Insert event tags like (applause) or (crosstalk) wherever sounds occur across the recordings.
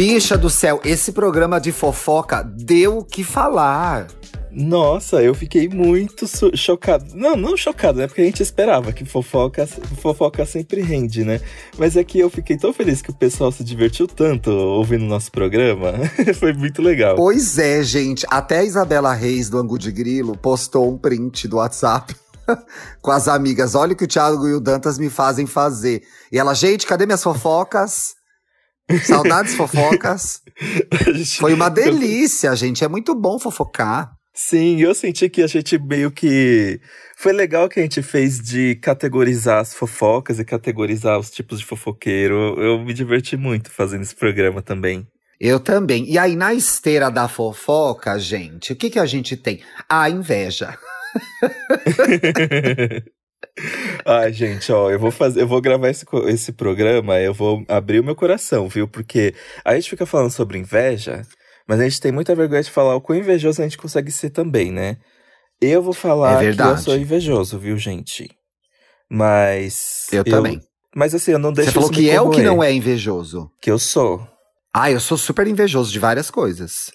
Bicha do céu, esse programa de fofoca deu o que falar. Nossa, eu fiquei muito chocado. Não, não chocado, né? Porque a gente esperava que fofoca, fofoca sempre rende, né? Mas é que eu fiquei tão feliz que o pessoal se divertiu tanto ouvindo o nosso programa. (laughs) Foi muito legal. Pois é, gente. Até a Isabela Reis, do Angu de Grilo, postou um print do WhatsApp (laughs) com as amigas. Olha o que o Thiago e o Dantas me fazem fazer. E ela, gente, cadê minhas fofocas? Saudades fofocas. (laughs) Foi uma (laughs) delícia, gente. É muito bom fofocar. Sim, eu senti que a gente meio que. Foi legal que a gente fez de categorizar as fofocas e categorizar os tipos de fofoqueiro. Eu me diverti muito fazendo esse programa também. Eu também. E aí, na esteira da fofoca, gente, o que, que a gente tem? A inveja. (laughs) Ai, gente, ó, eu vou fazer, eu vou gravar esse, esse programa, eu vou abrir o meu coração, viu? Porque a gente fica falando sobre inveja, mas a gente tem muita vergonha de falar o quão invejoso a gente consegue ser também, né? Eu vou falar é que eu sou invejoso, viu, gente? Mas. Eu, eu também. Mas assim, eu não deixo Você falou que é o que não é invejoso. Que eu sou. Ah, eu sou super invejoso de várias coisas.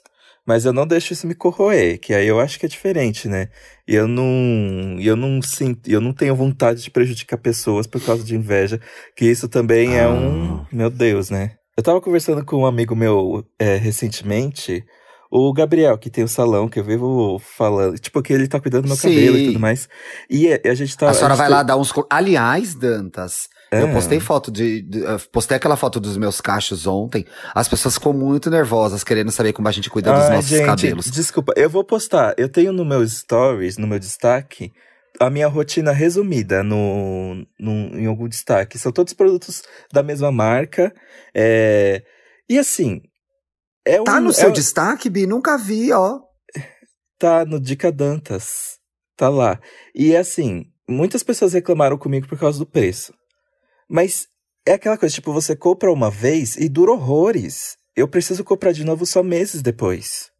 Mas eu não deixo isso me corroer, que aí eu acho que é diferente, né? E eu não, eu não sinto, eu não tenho vontade de prejudicar pessoas por causa de inveja, que isso também ah. é um, ah. meu Deus, né? Eu tava conversando com um amigo meu é, recentemente, o Gabriel, que tem o salão, que eu vivo falando. Tipo, que ele tá cuidando do meu Sim. cabelo e tudo mais. E a, gente tá. A senhora a vai tá... lá dar uns. Aliás, Dantas. É. Eu postei foto de, de, Postei aquela foto dos meus cachos ontem. As pessoas ficam muito nervosas, querendo saber como a gente cuida dos nossos gente, cabelos. Desculpa, eu vou postar. Eu tenho no meu stories, no meu destaque, a minha rotina resumida no, no, em algum destaque. São todos produtos da mesma marca. É... E assim. É tá um, no é seu destaque, Bi? Nunca vi, ó. Tá no Dica Dantas. Tá lá. E assim, muitas pessoas reclamaram comigo por causa do preço. Mas é aquela coisa, tipo, você compra uma vez e dura horrores. Eu preciso comprar de novo só meses depois.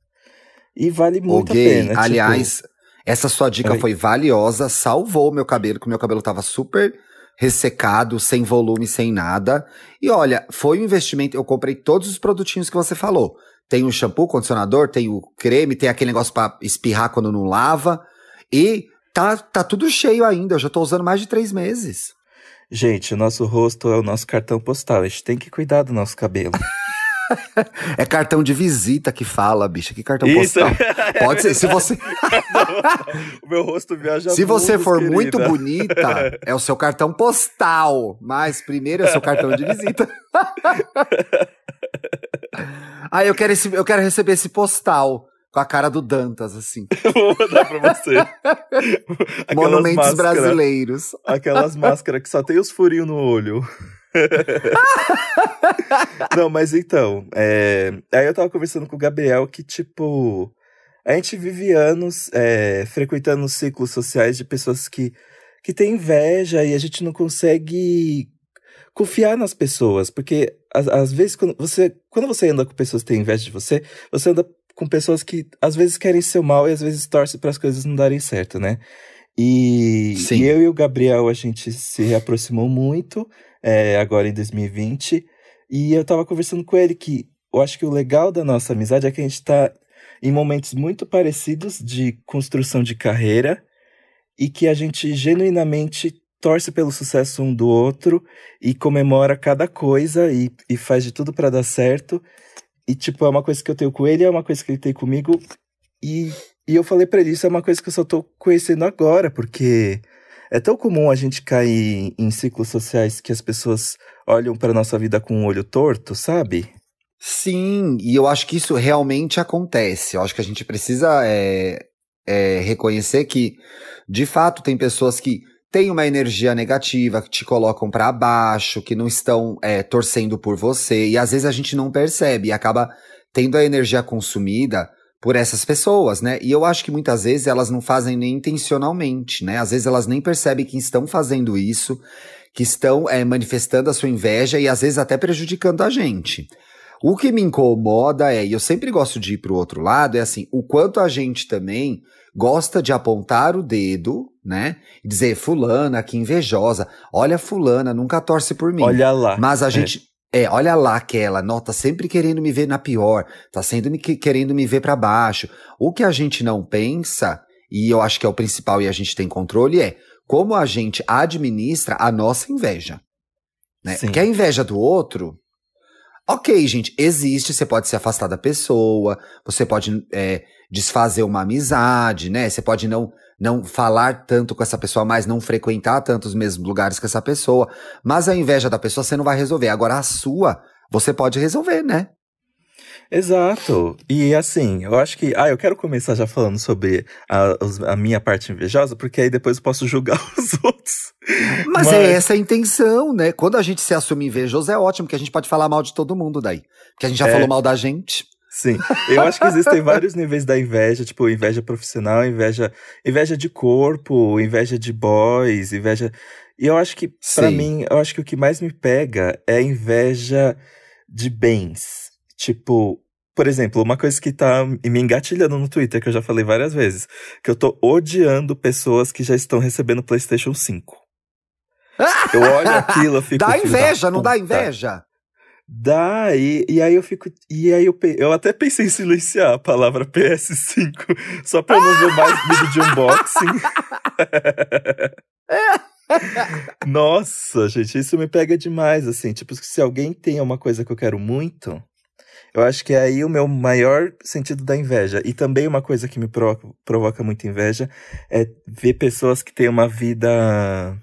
E vale muito a pena. Tipo aliás, tipo... Essa sua dica Oi. foi valiosa, salvou meu cabelo, que meu cabelo tava super ressecado, sem volume, sem nada. E olha, foi um investimento. Eu comprei todos os produtinhos que você falou. Tem o shampoo, condicionador, tem o creme, tem aquele negócio para espirrar quando não lava. E tá, tá tudo cheio ainda. Eu já tô usando mais de três meses. Gente, o nosso rosto é o nosso cartão postal. A gente tem que cuidar do nosso cabelo. (laughs) (laughs) é cartão de visita que fala, bicha. Que cartão Isso. postal? (laughs) Pode ser. Se você. (laughs) o meu rosto viaja Se você for querida. muito bonita, é o seu cartão postal. Mas primeiro é o seu cartão de visita. ah, eu quero, esse, eu quero receber esse postal. Com a cara do Dantas, assim. Vou mandar pra você. Monumentos máscara, brasileiros. Aquelas máscaras que só tem os furinhos no olho. (laughs) Não, mas então, é... aí eu tava conversando com o Gabriel que, tipo, a gente vive anos é, frequentando ciclos sociais de pessoas que, que têm inveja e a gente não consegue confiar nas pessoas, porque às, às vezes quando você, quando você anda com pessoas que têm inveja de você, você anda com pessoas que às vezes querem seu mal e às vezes torcem para as coisas não darem certo, né? E, e, eu e o Gabriel, a gente se aproximou muito é, agora em 2020. E eu tava conversando com ele que eu acho que o legal da nossa amizade é que a gente tá em momentos muito parecidos de construção de carreira e que a gente genuinamente torce pelo sucesso um do outro e comemora cada coisa e, e faz de tudo para dar certo. E, tipo, é uma coisa que eu tenho com ele, é uma coisa que ele tem comigo. E, e eu falei para ele, isso é uma coisa que eu só tô conhecendo agora, porque é tão comum a gente cair em ciclos sociais que as pessoas olham para nossa vida com um olho torto, sabe? Sim, e eu acho que isso realmente acontece. Eu acho que a gente precisa é, é, reconhecer que, de fato, tem pessoas que têm uma energia negativa, que te colocam para baixo, que não estão é, torcendo por você, e às vezes a gente não percebe e acaba tendo a energia consumida por essas pessoas, né? E eu acho que muitas vezes elas não fazem nem intencionalmente, né? Às vezes elas nem percebem que estão fazendo isso, que estão é, manifestando a sua inveja e às vezes até prejudicando a gente. O que me incomoda é, e eu sempre gosto de ir para o outro lado, é assim, o quanto a gente também gosta de apontar o dedo, né? E dizer, fulana, que invejosa. Olha, fulana, nunca torce por mim. Olha lá. Mas a é. gente É, olha lá aquela, não, tá sempre querendo me ver na pior, tá sempre me, querendo me ver para baixo. O que a gente não pensa, e eu acho que é o principal e a gente tem controle, é como a gente administra a nossa inveja. Né? Porque a inveja do outro, ok, gente, existe, você pode se afastar da pessoa, você pode é, desfazer uma amizade, né? Você pode não não falar tanto com essa pessoa mais, não frequentar tantos mesmos lugares que essa pessoa. Mas a inveja da pessoa você não vai resolver. Agora a sua, você pode resolver, né? Exato. E assim, eu acho que. Ah, eu quero começar já falando sobre a, a minha parte invejosa, porque aí depois eu posso julgar (laughs) os outros. Mas, Mas, é essa a intenção, né? Quando a gente se assume invejoso, é ótimo, que a gente pode falar mal de todo mundo daí. Porque a gente já é... falou mal da gente. Sim, eu acho que existem vários níveis da inveja, tipo inveja profissional, inveja, inveja de corpo, inveja de boys, inveja. E eu acho que, para mim, eu acho que o que mais me pega é a inveja de bens. Tipo, por exemplo, uma coisa que tá me engatilhando no Twitter, que eu já falei várias vezes, que eu tô odiando pessoas que já estão recebendo PlayStation 5. (laughs) Eu olho aquilo, eu fico. Dá inveja, não dá inveja? Dá, e, e aí eu fico. E aí eu, eu até pensei em silenciar a palavra PS5, (laughs) só pra não ver mais vídeo de unboxing. (laughs) Nossa, gente, isso me pega demais, assim. Tipo, se alguém tem uma coisa que eu quero muito, eu acho que é aí o meu maior sentido da inveja. E também uma coisa que me provoca, provoca muita inveja é ver pessoas que têm uma vida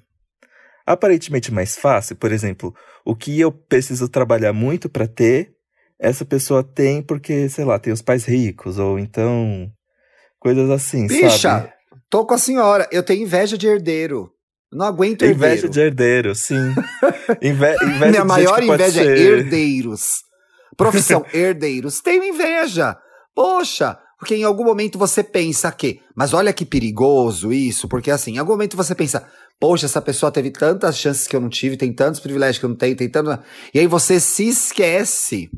aparentemente mais fácil. Por exemplo, o que eu preciso trabalhar muito para ter, essa pessoa tem porque, sei lá, tem os pais ricos, ou então coisas assim, Bicha, sabe? tô com a senhora, eu tenho inveja de herdeiro. Não aguento herdeiro. Inveja de herdeiro, sim. (laughs) Inve inveja Minha maior inveja é herdeiros. Profissão, (laughs) herdeiros. Tenho inveja. Poxa, porque em algum momento você pensa que, mas olha que perigoso isso, porque assim, em algum momento você pensa, poxa, essa pessoa teve tantas chances que eu não tive, tem tantos privilégios que eu não tenho, tem tanto. E aí você se esquece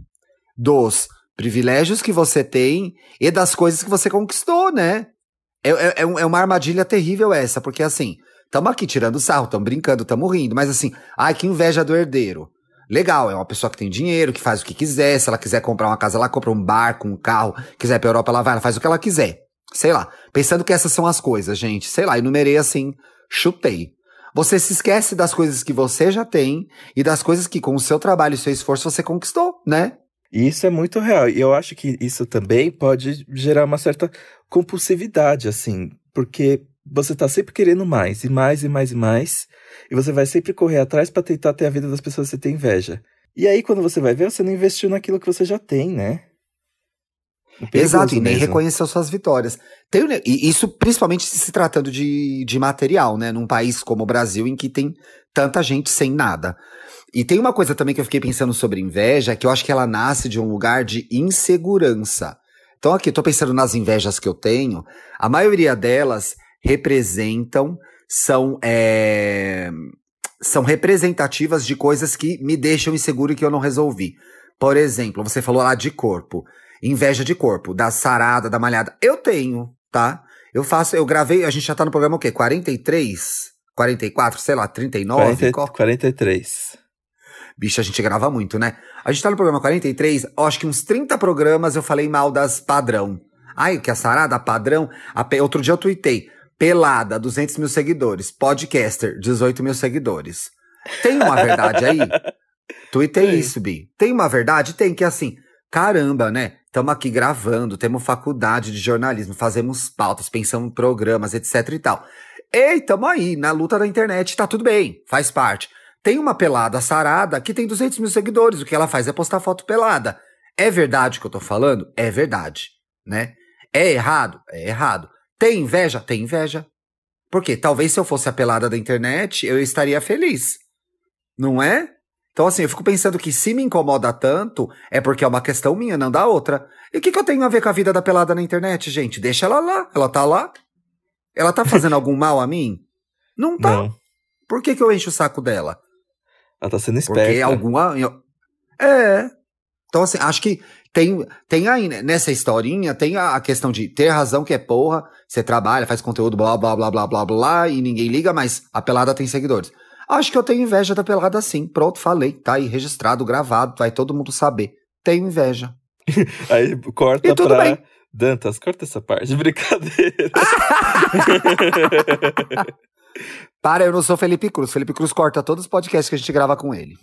dos privilégios que você tem e das coisas que você conquistou, né? É, é, é, é uma armadilha terrível essa, porque assim, estamos aqui tirando sarro, estamos brincando, estamos rindo, mas assim, ai, que inveja do herdeiro. Legal, é uma pessoa que tem dinheiro, que faz o que quiser. Se ela quiser comprar uma casa, ela compra um barco, um carro. Quiser ir pra Europa, ela vai, ela faz o que ela quiser. Sei lá. Pensando que essas são as coisas, gente. Sei lá, enumerei assim chutei. Você se esquece das coisas que você já tem e das coisas que, com o seu trabalho e seu esforço, você conquistou, né? Isso é muito real. E eu acho que isso também pode gerar uma certa compulsividade, assim, porque você tá sempre querendo mais, e mais, e mais, e mais, e você vai sempre correr atrás para tentar ter a vida das pessoas que você tem inveja. E aí, quando você vai ver, você não investiu naquilo que você já tem, né? Exato, e nem mesmo. reconheceu suas vitórias. Tem, e isso principalmente se tratando de, de material, né? Num país como o Brasil, em que tem tanta gente sem nada. E tem uma coisa também que eu fiquei pensando sobre inveja, que eu acho que ela nasce de um lugar de insegurança. Então, aqui, eu tô pensando nas invejas que eu tenho, a maioria delas representam, são, é, são representativas de coisas que me deixam inseguro e que eu não resolvi. Por exemplo, você falou lá de corpo inveja de corpo, da sarada, da malhada. Eu tenho, tá? Eu faço, eu gravei, a gente já tá no programa o quê? 43? 44, sei lá, 39? 40, 43. Bicho, a gente grava muito, né? A gente tá no programa 43, acho que uns 30 programas eu falei mal das padrão. Ai, que a sarada, padrão. A, outro dia eu tuitei. Pelada, 200 mil seguidores. Podcaster, 18 mil seguidores. Tem uma verdade aí? (laughs) Tuitei isso, Bi. Tem uma verdade? Tem, que é assim, caramba, né? Estamos aqui gravando, temos faculdade de jornalismo, fazemos pautas, pensamos em programas, etc e tal. Ei, tamo aí, na luta da internet, tá tudo bem, faz parte. Tem uma pelada sarada que tem 200 mil seguidores, o que ela faz é postar foto pelada. É verdade o que eu tô falando? É verdade, né? É errado? É errado. Tem inveja? Tem inveja. Porque talvez se eu fosse a pelada da internet, eu estaria feliz. Não é? Então, assim, eu fico pensando que se me incomoda tanto, é porque é uma questão minha, não da outra. E o que, que eu tenho a ver com a vida da pelada na internet, gente? Deixa ela lá. Ela tá lá. Ela tá fazendo algum mal a mim? Não tá. Não. Por que, que eu encho o saco dela? Ela tá sendo esperta. Porque alguma. É. Então, assim, acho que tem, tem aí, né, nessa historinha, tem a, a, questão de ter razão que é porra, você trabalha, faz conteúdo, blá, blá, blá, blá, blá, blá, e ninguém liga, mas a pelada tem seguidores. Acho que eu tenho inveja da pelada sim. Pronto, falei. Tá aí registrado, gravado, vai todo mundo saber. Tenho inveja. (laughs) Aí corta E tudo pra. bem. Dantas, corta essa parte. Brincadeira. (laughs) Para, eu não sou Felipe Cruz. Felipe Cruz corta todos os podcasts que a gente grava com ele.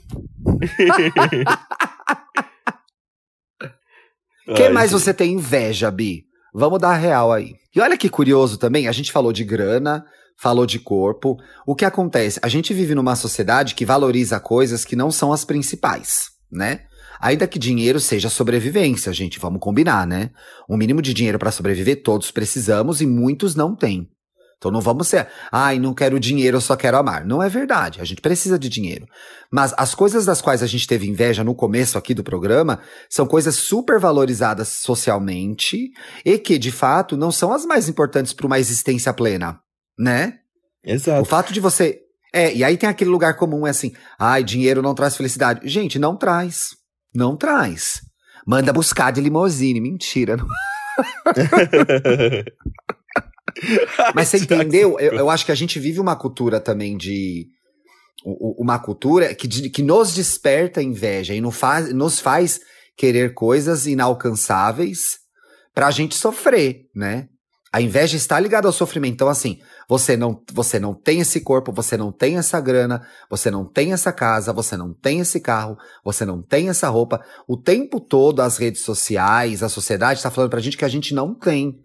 (laughs) Quem Ai, mais gente. você tem inveja, Bi? Vamos dar real aí. E olha que curioso também, a gente falou de grana, falou de corpo. O que acontece? A gente vive numa sociedade que valoriza coisas que não são as principais, né? Ainda que dinheiro seja sobrevivência, gente, vamos combinar, né? Um mínimo de dinheiro para sobreviver todos precisamos e muitos não têm. Então não vamos ser, ai, não quero dinheiro, eu só quero amar. Não é verdade, a gente precisa de dinheiro. Mas as coisas das quais a gente teve inveja no começo aqui do programa são coisas super valorizadas socialmente e que, de fato, não são as mais importantes para uma existência plena, né? O Exato. fato de você. É, e aí tem aquele lugar comum, é assim, ai, dinheiro não traz felicidade. Gente, não traz. Não traz. Manda buscar de limousine. Mentira. não- (laughs) Mas você (laughs) entendeu? Eu, eu acho que a gente vive uma cultura também de. Uma cultura que, que nos desperta inveja e nos faz, nos faz querer coisas inalcançáveis pra gente sofrer, né? A inveja está ligada ao sofrimento. Então, assim, você não, você não tem esse corpo, você não tem essa grana, você não tem essa casa, você não tem esse carro, você não tem essa roupa. O tempo todo as redes sociais, a sociedade está falando pra gente que a gente não tem.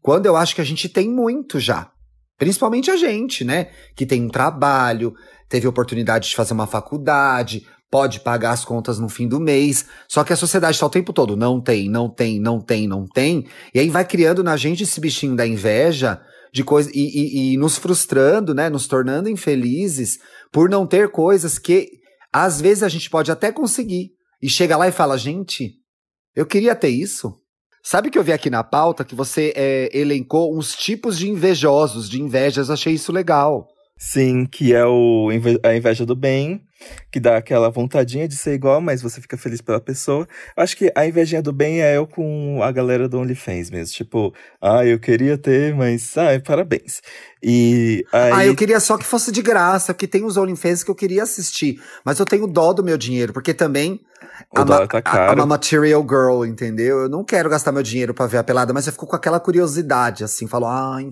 Quando eu acho que a gente tem muito já. Principalmente a gente, né? Que tem um trabalho, teve oportunidade de fazer uma faculdade, pode pagar as contas no fim do mês. Só que a sociedade está o tempo todo, não tem, não tem, não tem, não tem. E aí vai criando na gente esse bichinho da inveja de coisa e, e- e nos frustrando, né? Nos tornando infelizes por não ter coisas que às vezes a gente pode até conseguir. E chega lá e fala, gente, eu queria ter isso. Sabe que eu vi aqui na pauta que você é, elencou uns tipos de invejosos, de invejas, achei isso legal. Sim, que é o a inveja do bem, que dá aquela vontadinha de ser igual, mas você fica feliz pela pessoa. Eu Acho que a invejinha do bem é eu com a galera do OnlyFans mesmo. Tipo, ah, eu queria ter, mas, ai, parabéns. E aí. Ah, eu queria só que fosse de graça, porque tem uns OnlyFans que eu queria assistir. Mas eu tenho dó do meu dinheiro, porque também. O I'm dólar a- tá I'm caro. a material girl, entendeu? Eu não quero gastar meu dinheiro pra ver a pelada, mas eu fico com aquela curiosidade, assim, falo, ai,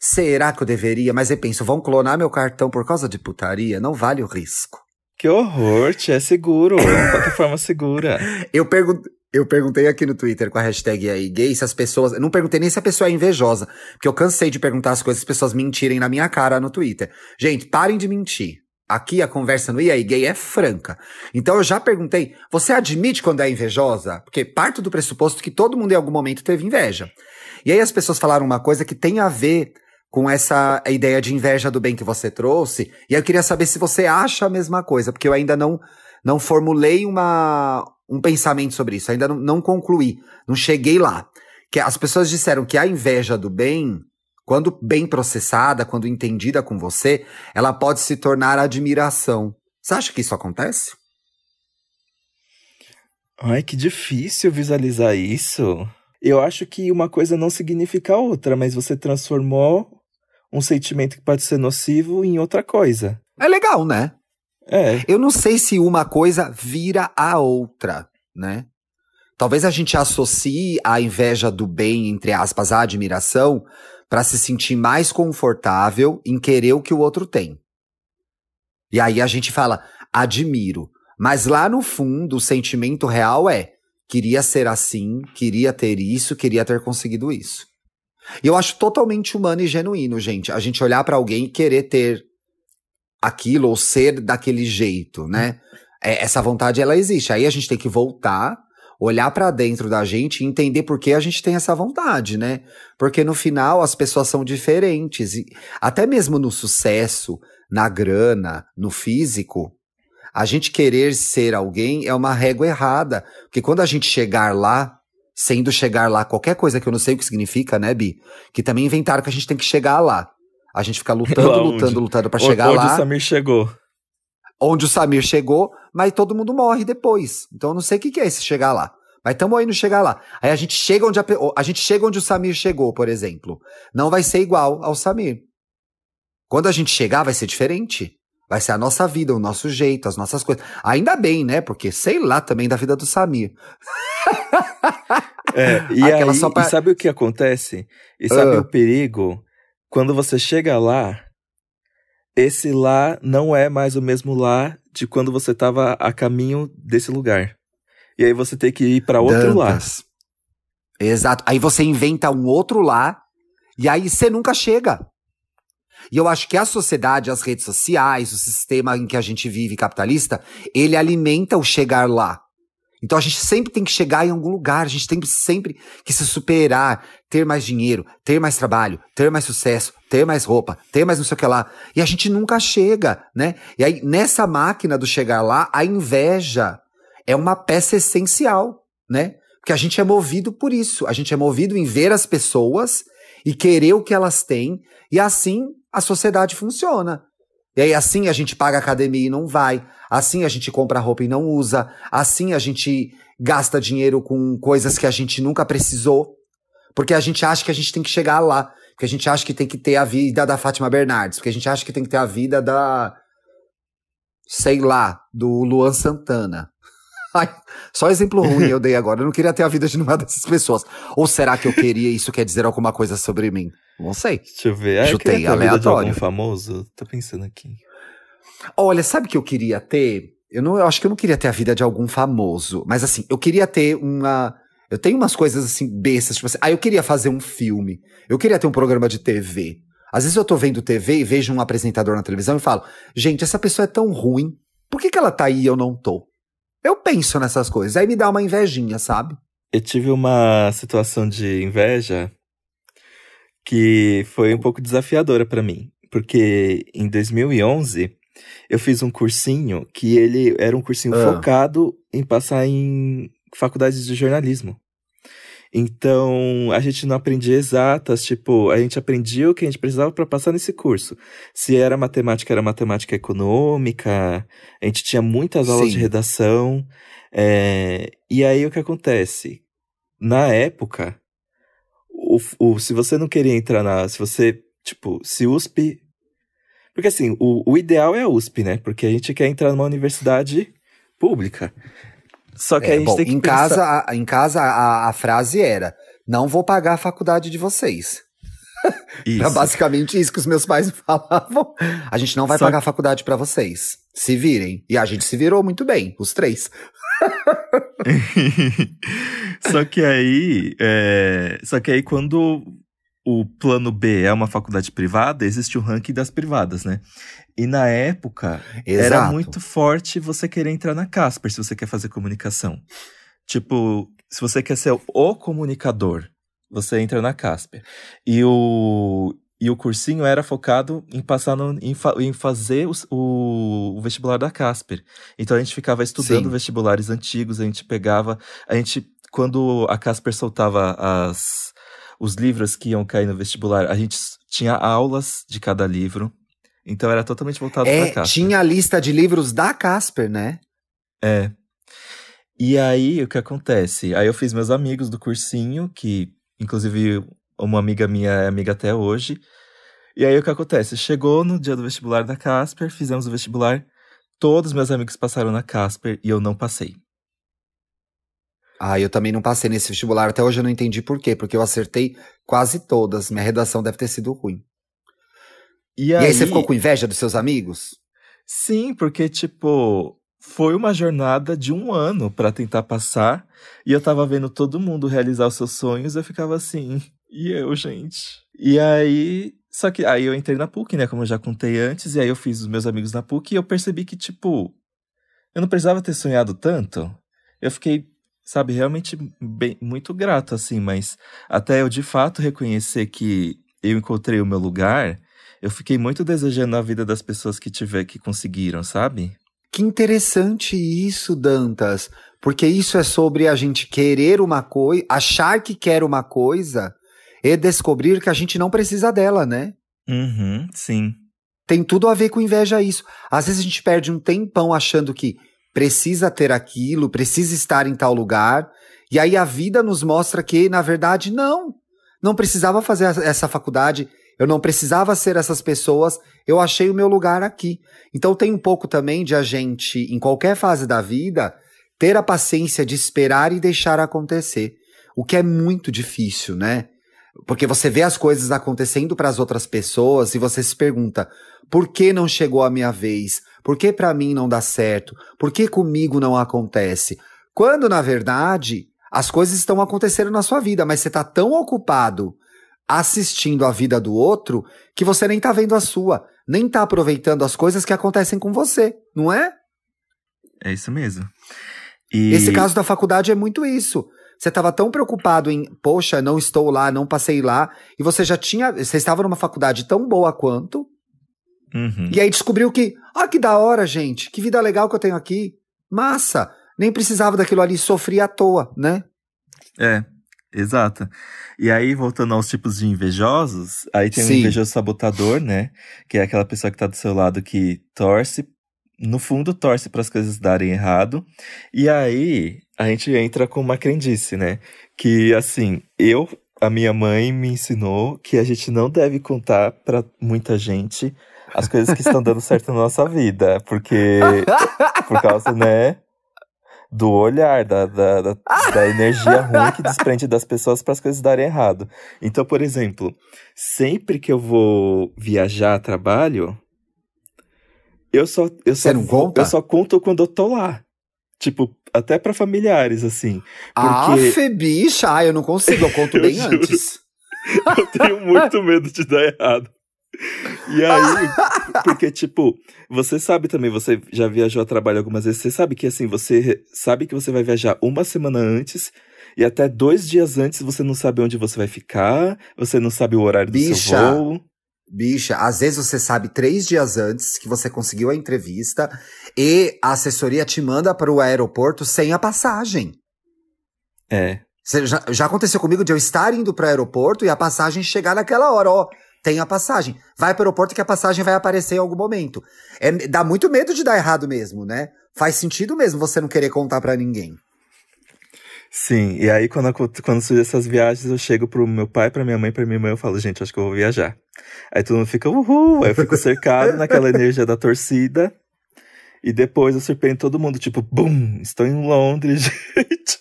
será que eu deveria? Mas eu penso, vão clonar meu cartão por causa de putaria? Não vale o risco. Que horror, tia, é seguro. É uma plataforma segura. Eu, pergun eu perguntei aqui no Twitter com a hashtag aí gay se as pessoas. Não perguntei nem se a pessoa é invejosa, porque eu cansei de perguntar as coisas, as pessoas mentirem na minha cara no Twitter. Gente, parem de mentir. Aqui a conversa no aí gay é franca. Então eu já perguntei, você admite quando é invejosa? Porque parto do pressuposto que todo mundo em algum momento teve inveja. E aí as pessoas falaram uma coisa que tem a ver com essa ideia de inveja do bem que você trouxe. E eu queria saber se você acha a mesma coisa, porque eu ainda não, não formulei uma, um pensamento sobre isso, ainda não, não concluí, não cheguei lá. Que as pessoas disseram que a inveja do bem, quando bem processada, quando entendida com você, ela pode se tornar admiração. Você acha que isso acontece? Ai, que difícil visualizar isso. Eu acho que uma coisa não significa outra, mas você transformou um sentimento que pode ser nocivo em outra coisa. É legal, né? É, Eu não sei se uma coisa vira a outra, né? Talvez a gente associe a inveja do bem, entre aspas, à admiração, para se sentir mais confortável em querer o que o outro tem. E aí a gente fala, admiro. Mas lá no fundo, o sentimento real é: queria ser assim, queria ter isso, queria ter conseguido isso. E eu acho totalmente humano e genuíno, gente, a gente olhar para alguém e querer ter aquilo ou ser daquele jeito, né? É, essa vontade ela existe. Aí a gente tem que voltar, olhar pra dentro da gente e entender por que a gente tem essa vontade, né? Porque no final as pessoas são diferentes e até mesmo no sucesso, na grana, no físico, a gente querer ser alguém é uma régua errada, porque quando a gente chegar lá, sendo chegar lá qualquer coisa que eu não sei o que significa, né, Bi? Que também inventaram que a gente tem que chegar lá. A gente fica lutando, Lá onde? lutando, lutando pra o- chegar onde lá o Samir chegou. onde o Samir chegou, mas todo mundo morre depois. Então eu não sei o que, que é esse chegar lá. Mas estamos aí no chegar lá. Aí a gente chega onde a, a gente chega onde o Samir chegou, por exemplo. Não vai ser igual ao Samir. Quando a gente chegar, vai ser diferente. Vai ser a nossa vida, o nosso jeito, as nossas coisas. Ainda bem, né? Porque sei lá também da vida do Samir. (laughs) É, e, aí, pra... e sabe o que acontece? E sabe uh. o perigo? Quando você chega lá, esse lá não é mais o mesmo lá de quando você estava a caminho desse lugar. E aí você tem que ir para outro Dantas. lá. Exato. Aí você inventa um outro lá e aí você nunca chega. E eu acho que a sociedade, as redes sociais, o sistema em que a gente vive capitalista, ele alimenta o chegar lá. Então a gente sempre tem que chegar em algum lugar, a gente tem sempre que se superar, ter mais dinheiro, ter mais trabalho, ter mais sucesso, ter mais roupa, ter mais não sei o que lá. E a gente nunca chega, né? E aí, nessa máquina do chegar lá, a inveja é uma peça essencial, né? Porque a gente é movido por isso. A gente é movido em ver as pessoas e querer o que elas têm, e assim a sociedade funciona. E aí, assim a gente paga academia e não vai. Assim a gente compra roupa e não usa. Assim a gente gasta dinheiro com coisas que a gente nunca precisou. Porque a gente acha que a gente tem que chegar lá. Porque a gente acha que tem que ter a vida da Fátima Bernardes. Porque a gente acha que tem que ter a vida da. Sei lá, do Luan Santana. (laughs) Ai, só exemplo ruim eu dei agora. Eu não queria ter a vida de nenhuma dessas pessoas. Ou será que eu queria isso quer dizer alguma coisa sobre mim? Não sei. Deixa eu ver. Ah, Jutei eu aleatório. Famoso? Tô pensando aqui. Olha, sabe o que eu queria ter? Eu, não, eu acho que eu não queria ter a vida de algum famoso. Mas assim, eu queria ter uma. Eu tenho umas coisas assim, bestas, tipo assim. Ah, eu queria fazer um filme. Eu queria ter um programa de TV. Às vezes eu tô vendo TV e vejo um apresentador na televisão e falo: gente, essa pessoa é tão ruim. Por que, que ela tá aí e eu não tô? Eu penso nessas coisas. Aí me dá uma invejinha, sabe? Eu tive uma situação de inveja que foi um pouco desafiadora para mim, porque em 2011 eu fiz um cursinho que ele era um cursinho ah. focado em passar em faculdades de jornalismo. Então, a gente não aprendia exatas, tipo, a gente aprendia o que a gente precisava para passar nesse curso. Se era matemática, era matemática econômica, a gente tinha muitas aulas Sim. de redação. É... E aí, o que acontece? Na época, o, o, se você não queria entrar na. Se você, tipo, se USP. Porque assim, o, o ideal é a USP, né? Porque a gente quer entrar numa universidade pública. Só que é, a gente bom, tem que em pensar... casa, a, em casa a, a frase era: não vou pagar a faculdade de vocês. (laughs) Isso. é basicamente isso que os meus pais (laughs) falavam. A gente não vai Só... pagar a faculdade para vocês. Se virem. E a gente se virou muito bem, os três. (laughs) Só que aí, é... só que aí quando o plano B é uma faculdade privada, existe o ranking das privadas, né? E na época Exato. era muito forte você querer entrar na Casper se você quer fazer comunicação. Tipo, se você quer ser o comunicador, você entra na Casper. E o e o cursinho era focado em passar no, em, fa, em, fazer o, o, vestibular da Casper. Então a gente ficava estudando Sim. vestibulares antigos, a gente pegava, a gente quando a Casper soltava as os livros que iam cair no vestibular, a gente tinha aulas de cada livro. Então era totalmente voltado é, pra Casper. Tinha a lista de livros da Casper, né? É. E aí, o que acontece? Aí eu fiz meus amigos do cursinho, que inclusive uma amiga minha é amiga até hoje. E aí o que acontece? Chegou no dia do vestibular da Casper, fizemos o vestibular, todos meus amigos passaram na Casper e eu não passei. Ah, eu também não passei nesse vestibular. Até hoje eu não entendi por quê. Porque eu acertei quase todas. Minha redação deve ter sido ruim. E, e aí, aí você ficou com inveja dos seus amigos? Sim, porque, tipo, foi uma jornada de um ano para tentar passar. E eu tava vendo todo mundo realizar os seus sonhos. Eu ficava assim, e eu, gente? E aí. Só que aí eu entrei na PUC, né? Como eu já contei antes. E aí eu fiz os meus amigos na PUC. E eu percebi que, tipo, eu não precisava ter sonhado tanto. Eu fiquei sabe, realmente bem, muito grato, assim, mas até eu de fato reconhecer que eu encontrei o meu lugar, eu fiquei muito desejando a vida das pessoas que tiver que conseguiram, sabe? Que interessante isso, Dantas. Porque isso é sobre a gente querer uma coisa, achar que quer uma coisa e descobrir que a gente não precisa dela, né? Uhum, sim. Tem tudo a ver com inveja isso. Às vezes a gente perde um tempão achando que precisa ter aquilo, precisa estar em tal lugar. E aí a vida nos mostra que, na verdade, não. Não precisava fazer essa faculdade. Eu não precisava ser essas pessoas, eu achei o meu lugar aqui. Então tem um pouco também de a gente, em qualquer fase da vida, ter a paciência de esperar e deixar acontecer. O que é muito difícil, né? Porque você vê as coisas acontecendo para as outras pessoas e você se pergunta: por que não chegou a minha vez? Por que para mim não dá certo? Por que comigo não acontece? Quando na verdade as coisas estão acontecendo na sua vida, mas você está tão ocupado assistindo a vida do outro que você nem está vendo a sua, nem está aproveitando as coisas que acontecem com você, não é? É isso mesmo. E... Esse caso da faculdade é muito isso. Você estava tão preocupado em, poxa, não estou lá, não passei lá, e você já tinha, você estava numa faculdade tão boa quanto, uhum. e aí descobriu que, ah, que da hora, gente, que vida legal que eu tenho aqui, massa, nem precisava daquilo ali, sofria à toa, né? É, exato. E aí, voltando aos tipos de invejosos, aí tem o um invejoso sabotador, né? Que é aquela pessoa que tá do seu lado que torce, no fundo torce para as coisas darem errado. E aí, a gente entra com uma crendice, né? Que assim, eu, a minha mãe me ensinou que a gente não deve contar para muita gente as coisas que estão dando certo na nossa vida, porque por causa, né, do olhar, da, da, da, da energia ruim que desprende das pessoas para as coisas darem errado. Então, por exemplo, sempre que eu vou viajar a trabalho, eu só eu Você só, não conta? eu só conto quando eu tô lá. Tipo, até para familiares, assim. Porque... Ah, bicha, ah, eu não consigo, eu conto (laughs) eu bem juro. antes. (laughs) Eu tenho muito medo de dar errado. E aí, (laughs) porque, tipo, você sabe também, você já viajou a trabalho algumas vezes, você sabe que, assim, você sabe que você vai viajar uma semana antes e até dois dias antes você não sabe onde você vai ficar, você não sabe o horário do Bicha, seu voo. Bicha, às vezes você sabe três dias antes que você conseguiu a entrevista e a assessoria te manda para o aeroporto sem a passagem. É. Já, já aconteceu comigo de eu estar indo para o aeroporto e a passagem chegar naquela hora, ó. Tem a passagem. Vai para o aeroporto que a passagem vai aparecer em algum momento. É, dá muito medo de dar errado mesmo, né? Faz sentido mesmo você não querer contar para ninguém. Sim, e aí quando, quando surgem essas viagens, eu chego pro meu pai, pra minha mãe, pra minha mãe, eu falo, gente, acho que eu vou viajar. Aí todo mundo fica, uhul, aí eu fico cercado naquela (laughs) energia da torcida. E depois eu surpreendo todo mundo, tipo, bum, estou em Londres, (laughs) gente.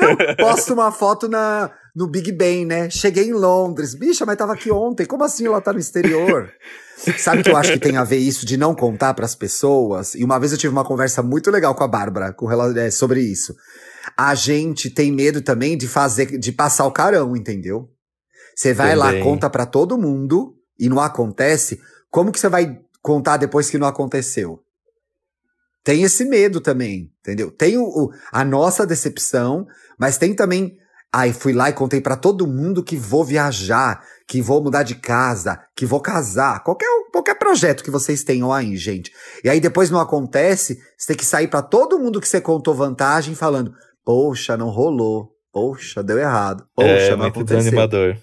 Não, posto uma foto na, no Big Ben, né? Cheguei em Londres. Bicha, mas tava aqui ontem. Como assim ela tá no exterior? Sabe que eu acho que tem a ver isso de não contar para as pessoas? E uma vez eu tive uma conversa muito legal com a Bárbara com, é, sobre isso a gente tem medo também de fazer, de passar o carão, entendeu? Você vai também. lá, conta para todo mundo e não acontece. Como que você vai contar depois que não aconteceu? Tem esse medo também, entendeu? Tem o, o a nossa decepção, mas tem também Ai, fui lá e contei para todo mundo que vou viajar, que vou mudar de casa, que vou casar. Qualquer, qualquer projeto que vocês tenham aí, gente. E aí depois não acontece, você tem que sair para todo mundo que você contou vantagem falando: Poxa, não rolou. Poxa, deu errado. Poxa, é, não muito aconteceu. desanimador.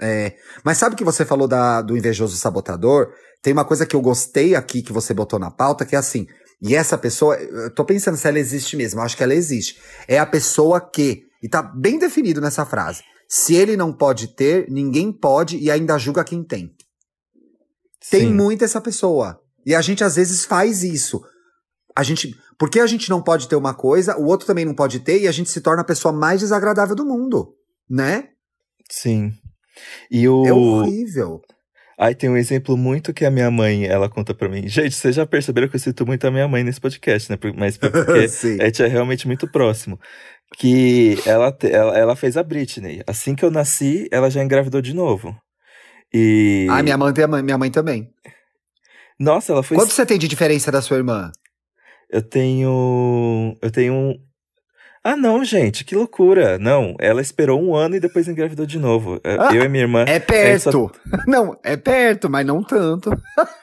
É, mas sabe que você falou da, do invejoso sabotador? Tem uma coisa que eu gostei aqui que você botou na pauta, que é assim, e essa pessoa, eu tô pensando se ela existe mesmo, eu acho que ela existe. É a pessoa que, e tá bem definido nessa frase, se ele não pode ter, ninguém pode e ainda julga quem tem. Sim. Tem muito essa pessoa. E a gente às vezes faz isso. A gente, porque a gente não pode ter uma coisa, o outro também não pode ter, e a gente se torna a pessoa mais desagradável do mundo, né? Sim. E o... É horrível. Aí tem um exemplo muito que a minha mãe, ela conta pra mim. Gente, vocês já perceberam que eu cito muito a minha mãe nesse podcast, né? Mas porque (laughs) a gente é realmente muito próximo. Que ela, ela, ela fez a Britney. Assim que eu nasci, ela já engravidou de novo. E... Ah, minha mãe, minha mãe também. Nossa, ela foi... Quanto você tem de diferença da sua irmã? Eu tenho. Eu tenho. Ah, não, gente, que loucura. Não, ela esperou um ano e depois engravidou de novo. É, ah, eu e minha irmã. É perto. Só... (laughs) Não, é perto, mas não tanto.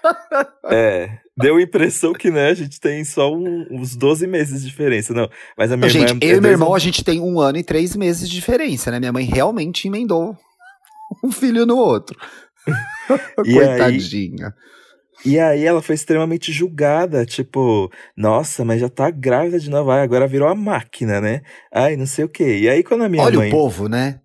(laughs) é. Deu a impressão que, né, a gente tem só um, uns 12 meses de diferença. Não, mas a minha gente, irmã. É eu e meu irmão, a gente tem um ano e três meses de diferença, né? Minha mãe realmente emendou (laughs) um filho no outro. Coitadinha. Aí, e aí ela foi extremamente julgada, tipo, nossa, mas já tá grávida de novo, ai, agora virou a máquina, né? Ai, não sei o quê. E aí quando a minha Olha mãe... o povo, né?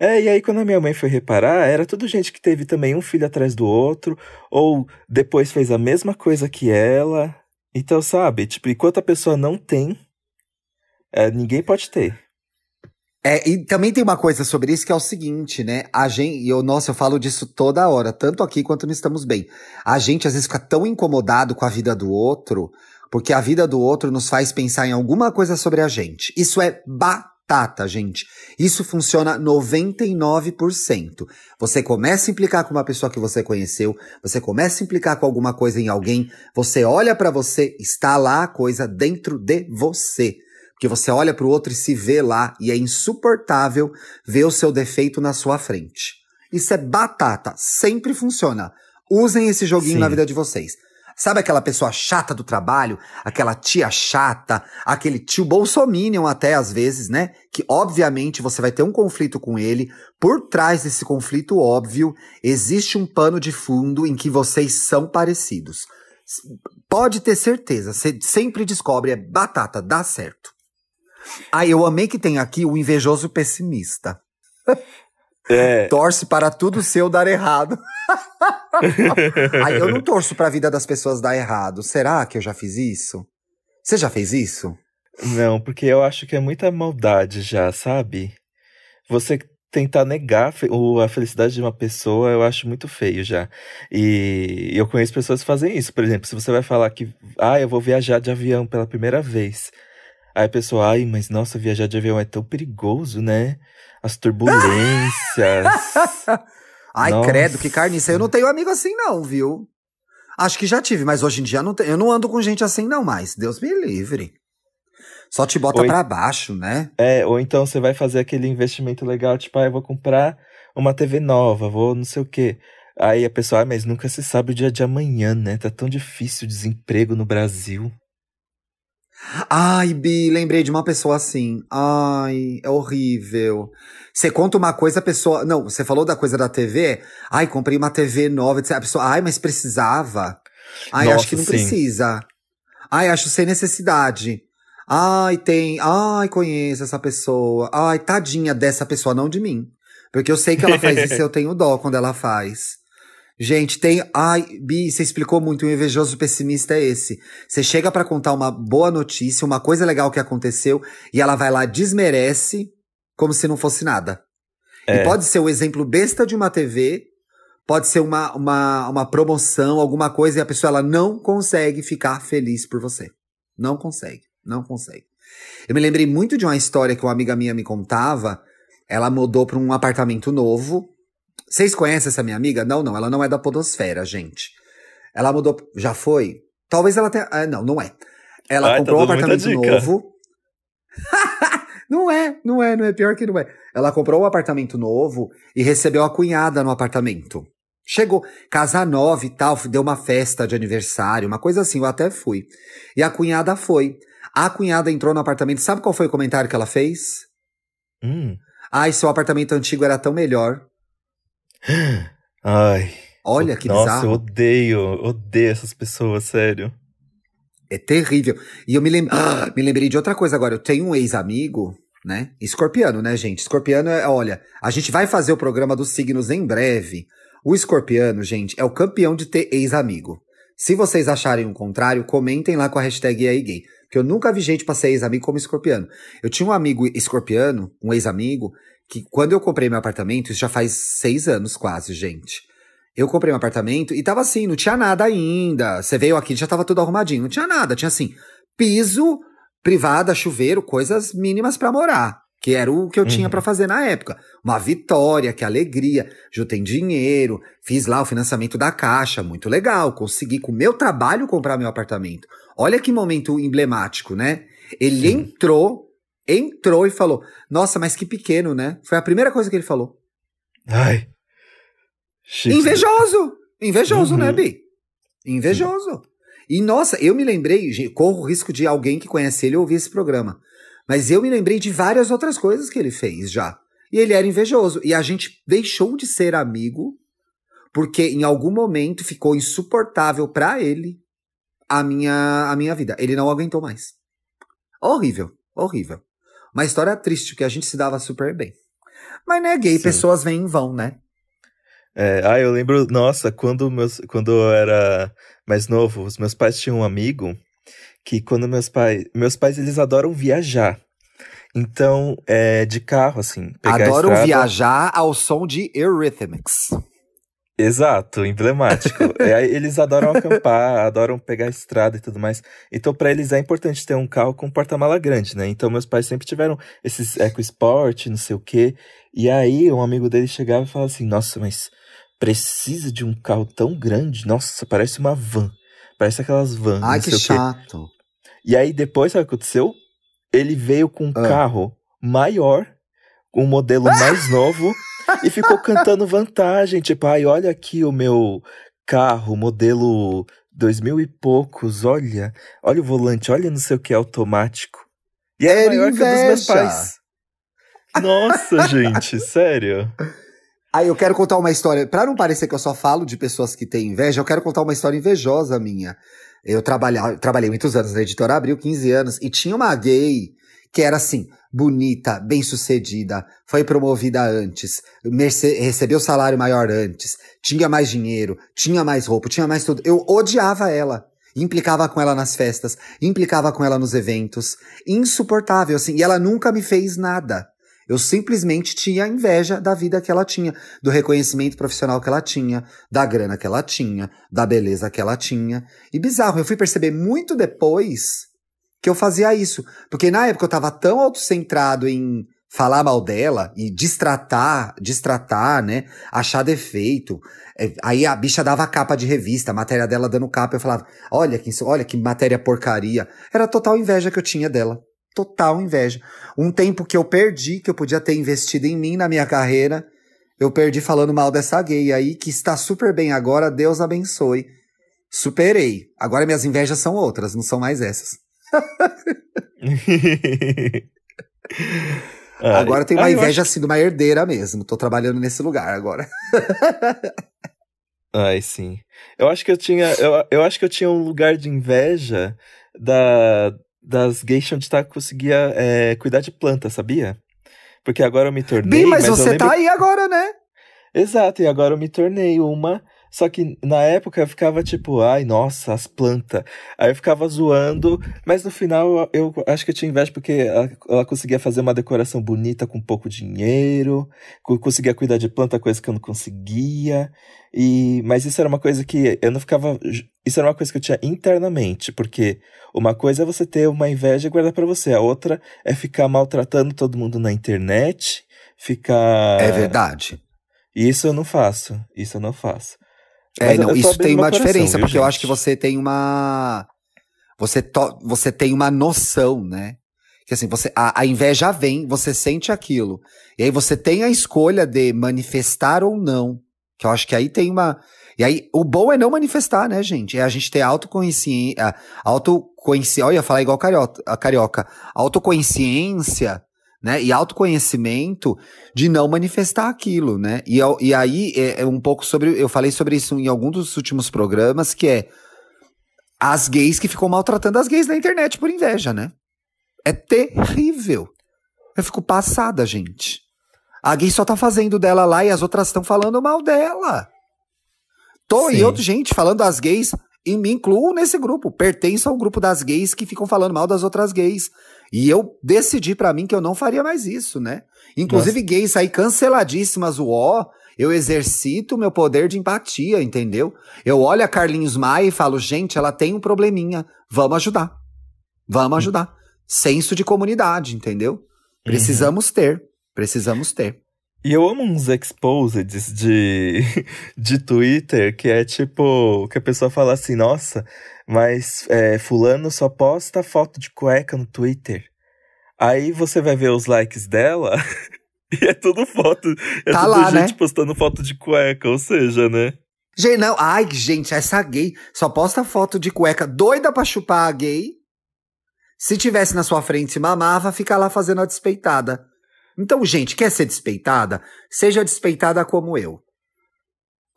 É, e aí quando a minha mãe foi reparar, era tudo gente que teve também um filho atrás do outro, ou depois fez a mesma coisa que ela. Então, sabe, tipo, enquanto a pessoa não tem, é, ninguém pode ter. É, e também tem uma coisa sobre isso que é o seguinte, né? A gente, eu, nossa, eu falo disso toda hora, tanto aqui quanto no Estamos Bem. A gente às vezes fica tão incomodado com a vida do outro, porque a vida do outro nos faz pensar em alguma coisa sobre a gente. Isso é batata, gente. Isso funciona 99%. Você começa a implicar com uma pessoa que você conheceu, você começa a implicar com alguma coisa em alguém, você olha para você, está lá a coisa dentro de você. Porque você olha para o outro e se vê lá e é insuportável ver o seu defeito na sua frente. Isso é batata, sempre funciona. Usem esse joguinho Sim. na vida de vocês. Sabe aquela pessoa chata do trabalho? Aquela tia chata, aquele tio bolsominion até às vezes, né? Que obviamente você vai ter um conflito com ele. Por trás desse conflito óbvio, existe um pano de fundo em que vocês são parecidos. Pode ter certeza, você sempre descobre, é batata, dá certo. Ah, eu amei que tem aqui o invejoso pessimista. É. Torce para tudo seu dar errado. (laughs) Aí eu não torço para a vida das pessoas dar errado. Será que eu já fiz isso? Você já fez isso? Não, porque eu acho que é muita maldade já, sabe? Você tentar negar a felicidade de uma pessoa, eu acho muito feio já. E eu conheço pessoas que fazem isso. Por exemplo, se você vai falar que, ah, eu vou viajar de avião pela primeira vez. Aí a pessoa, ai, mas nossa, viajar de avião é tão perigoso, né? As turbulências. (laughs) ai, nossa. credo, que carniça. Eu não tenho amigo assim, não, viu? Acho que já tive, mas hoje em dia não eu não ando com gente assim, não mais. Deus me livre. Só te bota ou, pra baixo, né? É, ou então você vai fazer aquele investimento legal, tipo, ah, eu vou comprar uma TV nova, vou não sei o quê. Aí a pessoa, ah, mas nunca se sabe o dia de amanhã, né? Tá tão difícil o desemprego no Brasil. Ai, Bi, lembrei de uma pessoa assim. Ai, é horrível. Você conta uma coisa, a pessoa. Não, você falou da coisa da TV. Ai, comprei uma TV nova. A pessoa, ai, mas precisava. Ai, Nossa, acho que não sim. precisa. Ai, acho sem necessidade. Ai, tem. Ai, conheço essa pessoa. Ai, tadinha dessa pessoa, não de mim. Porque eu sei que ela faz isso e eu (laughs) tenho dó quando ela faz. Gente, tem. Ai, Bi, você explicou muito. O invejoso pessimista é esse. Você chega para contar uma boa notícia, uma coisa legal que aconteceu, e ela vai lá, desmerece, como se não fosse nada. É. E pode ser o exemplo besta de uma TV, pode ser uma, uma, uma promoção, alguma coisa, e a pessoa ela não consegue ficar feliz por você. Não consegue, não consegue. Eu me lembrei muito de uma história que uma amiga minha me contava. Ela mudou para um apartamento novo vocês conhecem essa minha amiga? Não, não, ela não é da Podosfera, gente. Ela mudou. Já foi? Talvez ela tenha. Ah, não, não é. Ela Ai, tá comprou tá um apartamento novo. (laughs) não é, não é, não é. Pior que não é. Ela comprou um apartamento novo e recebeu a cunhada no apartamento. Chegou, casa nova e tal, deu uma festa de aniversário, uma coisa assim, eu até fui. E a cunhada foi. A cunhada entrou no apartamento, sabe qual foi o comentário que ela fez? Hum. Ai, seu apartamento antigo era tão melhor. Ai. Olha que Nossa, bizarro. eu odeio, odeio essas pessoas, sério. É terrível. E eu me, lem... ah, me lembrei de outra coisa agora. Eu tenho um ex-amigo, né? Escorpiano, né, gente? Escorpiano é, olha, a gente vai fazer o programa dos signos em breve. O escorpiano, gente, é o campeão de ter ex-amigo. Se vocês acharem o contrário, comentem lá com a hashtag gay. Porque eu nunca vi gente pra ser ex-amigo como escorpiano. Eu tinha um amigo escorpiano, um ex-amigo, que quando eu comprei meu apartamento, isso já faz seis anos quase, gente. Eu comprei um apartamento e tava assim, não tinha nada ainda. Você veio aqui, já tava tudo arrumadinho. Não tinha nada, tinha assim, piso, privada, chuveiro, coisas mínimas para morar. Que era o que eu uhum. tinha para fazer na época. Uma vitória, que alegria. Juntei dinheiro, fiz lá o financiamento da caixa, muito legal. Consegui, com o meu trabalho, comprar meu apartamento. Olha que momento emblemático, né? Ele Sim. entrou entrou e falou: Nossa, mas que pequeno, né? Foi a primeira coisa que ele falou. Ai. Invejoso! Invejoso, né, uhum. né, Bi? Invejoso. E nossa, eu me lembrei, corro o risco de alguém que conhece ele ouvir esse programa. Mas eu me lembrei de várias outras coisas que ele fez já. E ele era invejoso. E a gente deixou de ser amigo porque em algum momento ficou insuportável para ele a minha, a minha vida. Ele não aguentou mais. Horrível, horrível. Uma história triste, que a gente se dava super bem. Mas né, gay, Sim. pessoas vêm e vão, né? É, ah, eu lembro, nossa, quando, meus, quando eu era mais novo, os meus pais tinham um amigo que quando meus pais, meus pais eles adoram viajar. Então, é de carro assim, Adoram estrada... viajar ao som de Eurythmics. Exato, emblemático. (laughs) é, eles adoram acampar, adoram pegar a estrada e tudo mais. Então, para eles é importante ter um carro com porta-mala grande, né? Então, meus pais sempre tiveram esses EcoSport, não sei o quê. E aí, um amigo dele chegava e falava assim: Nossa, mas precisa de um carro tão grande? Nossa, parece uma van. Parece aquelas vans. Ai, que chato. E aí, depois, sabe o que aconteceu? Ele veio com um ah. carro maior, um modelo (laughs) mais novo e ficou cantando vantagem, tipo, ai, olha aqui o meu carro, modelo dois mil e poucos, olha, olha o volante, olha não sei o que automático. E é maior inveja. que o dos meus pais. Nossa, gente, (laughs) sério. Aí eu quero contar uma história, para não parecer que eu só falo de pessoas que têm inveja, eu quero contar uma história invejosa minha. Eu trabalhei, trabalhei muitos anos na editora Abril, 15 anos, e tinha uma gay que era assim, bonita, bem-sucedida, foi promovida antes, recebeu salário maior antes, tinha mais dinheiro, tinha mais roupa, tinha mais tudo. Eu odiava ela. Implicava com ela nas festas, implicava com ela nos eventos. Insuportável, assim. E ela nunca me fez nada. Eu simplesmente tinha inveja da vida que ela tinha, do reconhecimento profissional que ela tinha, da grana que ela tinha, da beleza que ela tinha. E bizarro, eu fui perceber muito depois que eu fazia isso. Porque na época eu tava tão autocentrado em falar mal dela e distratar, distratar, né? Achar defeito. É, aí a bicha dava capa de revista, a matéria dela dando capa, eu falava: "Olha que olha que matéria porcaria". Era total inveja que eu tinha dela. Total inveja. Um tempo que eu perdi, que eu podia ter investido em mim na minha carreira, eu perdi falando mal dessa gay aí que está super bem agora, Deus abençoe. Superei. Agora minhas invejas são outras, não são mais essas. (laughs) agora tem uma inveja acho... assim de uma herdeira mesmo. Tô trabalhando nesse lugar agora. (laughs) Ai, sim. Eu acho que eu tinha. Eu, eu acho que eu tinha um lugar de inveja da, das geishas onde tá, conseguia é, cuidar de planta, sabia? Porque agora eu me tornei. Bem, mas, mas você lembro... tá aí agora, né? Exato, e agora eu me tornei uma só que na época eu ficava tipo, ai, nossa, as plantas. Aí eu ficava zoando, mas no final eu acho que eu tinha inveja porque ela, ela conseguia fazer uma decoração bonita com pouco dinheiro, conseguia cuidar de planta, coisa que eu não conseguia. E, mas isso era uma coisa que eu não ficava. Isso era uma coisa que eu tinha internamente, porque uma coisa é você ter uma inveja e guardar para você, a outra é ficar maltratando todo mundo na internet, ficar. É verdade. Isso eu não faço. Isso eu não faço. É, não, isso tem uma coração, diferença, viu, porque gente? eu acho que você tem uma. Você, to, você tem uma noção, né? Que assim, você, a, a inveja vem, você sente aquilo. E aí você tem a escolha de manifestar ou não. Que eu acho que aí tem uma. E aí, o bom é não manifestar, né, gente? É a gente ter autoconsciência. Autoconsciência. Olha, ia falar igual carioca, a carioca. Autoconsciência né? E autoconhecimento de não manifestar aquilo, né? E, e aí é, é um pouco sobre. Eu falei sobre isso em algum dos últimos programas, que é as gays que ficam maltratando as gays na internet por inveja, né? É terrível. Eu fico passada, gente. A gay só tá fazendo dela lá e as outras estão falando mal dela. Tô Sim. e outro gente falando das gays e me incluo nesse grupo. Pertenço ao grupo das gays que ficam falando mal das outras gays. E eu decidi para mim que eu não faria mais isso, né? Inclusive Nossa. gays aí canceladíssimas, o ó, eu exercito meu poder de empatia, entendeu? Eu olho a Carlinhos Maia e falo, gente, ela tem um probleminha, vamos ajudar. Vamos ajudar. Senso de comunidade, entendeu? Precisamos uhum. ter, precisamos ter. E eu amo uns exposeds de, (laughs) de Twitter que é tipo, que a pessoa fala assim, nossa, mas é, fulano só posta foto de cueca no Twitter. Aí você vai ver os likes dela (laughs) e é tudo foto, é tá tudo lá, gente né? postando foto de cueca, ou seja, né? Gente, não, ai, gente, essa gay só posta foto de cueca doida pra chupar a gay. Se tivesse na sua frente e mamava, fica lá fazendo a despeitada. Então, gente, quer ser despeitada? Seja despeitada como eu.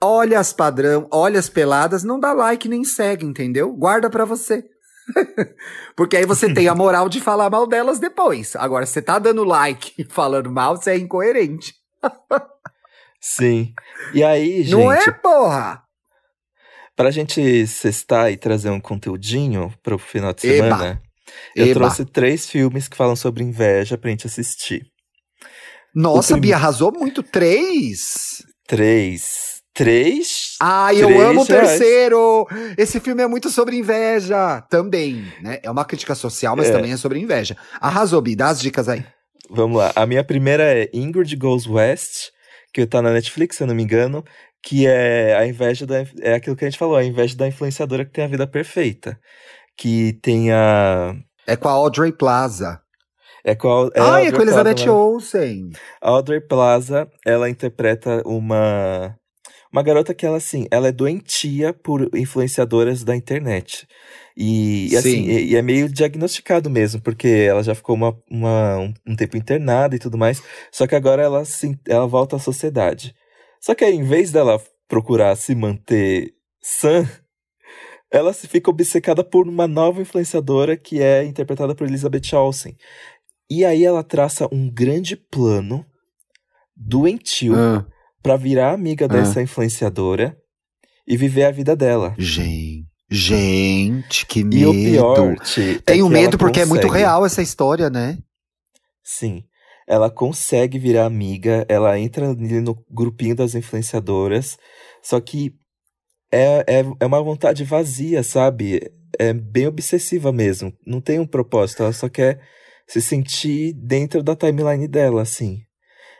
Olha as padrão, olha as peladas, não dá like nem segue, entendeu? Guarda pra você. (laughs) Porque aí você tem a moral de falar mal delas depois. Agora, você tá dando like e falando mal, você é incoerente. Sim. E aí, gente. Não é, porra? Pra gente cestar e trazer um conteúdinho pro final de semana, Eba. eu Eba. trouxe três filmes que falam sobre inveja pra gente assistir. Nossa, prim... Bia arrasou muito. Três? Três. Três? Ai, eu amo o terceiro! Esse filme é muito sobre inveja. Também, né? É uma crítica social, mas é. também é sobre inveja. Arrasou, Bi, dá as dicas aí. Vamos lá. A minha primeira é Ingrid Goes West, que tá na Netflix, se eu não me engano, que é a inveja da. É aquilo que a gente falou, a inveja da influenciadora que tem a vida perfeita. Que tem a. É com a Audrey Plaza. É com a, é ah, é com a Elizabeth Plaza, Olsen. A Audrey Plaza, ela interpreta uma uma garota que ela, assim, ela é doentia por influenciadoras da internet. E, e assim, e, e, é meio diagnosticado mesmo, porque ela já ficou uma, uma, um, um, tempo internada e tudo mais. Só que agora ela, assim, ela volta à sociedade. Só que aí, em vez dela procurar se manter sã, ela se fica obcecada por uma nova influenciadora que é interpretada por Elizabeth Olsen. E aí ela traça um grande plano doentio ah para virar amiga dessa ah. influenciadora e viver a vida dela. Gente. Gente, que medo. E o pior, Ti, é Tenho medo porque consegue. é muito real essa história, né? Sim. Ela consegue virar amiga, ela entra no grupinho das influenciadoras, só que é, é, é uma vontade vazia, sabe? É bem obsessiva mesmo. Não tem um propósito, ela só quer se sentir dentro da timeline dela, assim.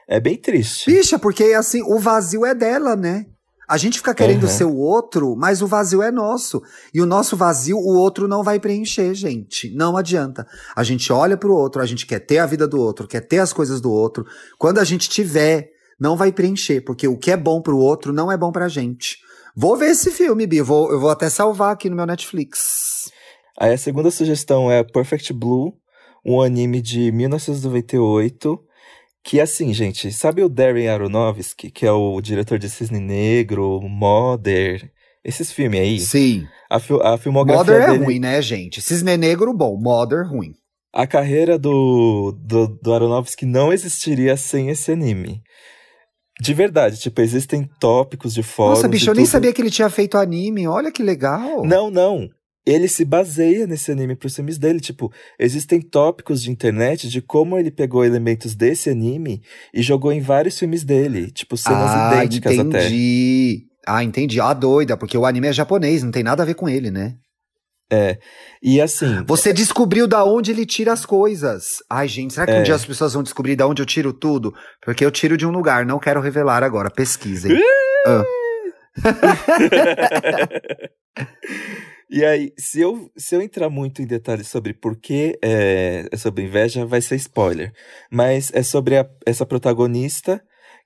É bem triste. Bicha, porque assim, o vazio é dela, né? A gente fica querendo uhum. ser o outro, mas o vazio é nosso. E o nosso vazio, o outro não vai preencher, gente. Não adianta. A gente olha pro outro, a gente quer ter a vida do outro, quer ter as coisas do outro. Quando a gente tiver, não vai preencher, porque o que é bom pro outro não é bom pra gente. Vou ver esse filme, Bi. Vou, eu vou até salvar aqui no meu Netflix. Aí a segunda sugestão é Perfect Blue, um anime de 1998 que assim, gente, sabe o Darren Aronofsky, que é o diretor de Cisne Negro, Mother, esses filmes aí? Sim. A, a filmografia Mother é dele... é ruim, né, gente? Cisne Negro, bom. Mother, ruim. A carreira do, do, do Aronofsky não existiria sem esse anime. De verdade, tipo, existem tópicos de fóruns Nossa, bicho, eu nem sabia que ele tinha feito anime. Olha que legal. Não, não ele se baseia nesse anime para os filmes dele. Tipo, existem tópicos de internet de como ele pegou elementos desse anime e jogou em vários filmes dele. Tipo, cenas ah, idênticas entendi. até. Entendi. Ah, entendi. Ah, doida, porque o anime é japonês, não tem nada a ver com ele, né? É. E assim. Você descobriu da onde ele tira as coisas. Ai, gente, será que é. um dia as pessoas vão descobrir da onde eu tiro tudo? Porque eu tiro de um lugar, não quero revelar agora. Pesquisem. ah. (laughs) (laughs) (laughs) E aí, se eu, se eu entrar muito em detalhes sobre por que é, é sobre inveja, vai ser spoiler. Mas é sobre a, essa protagonista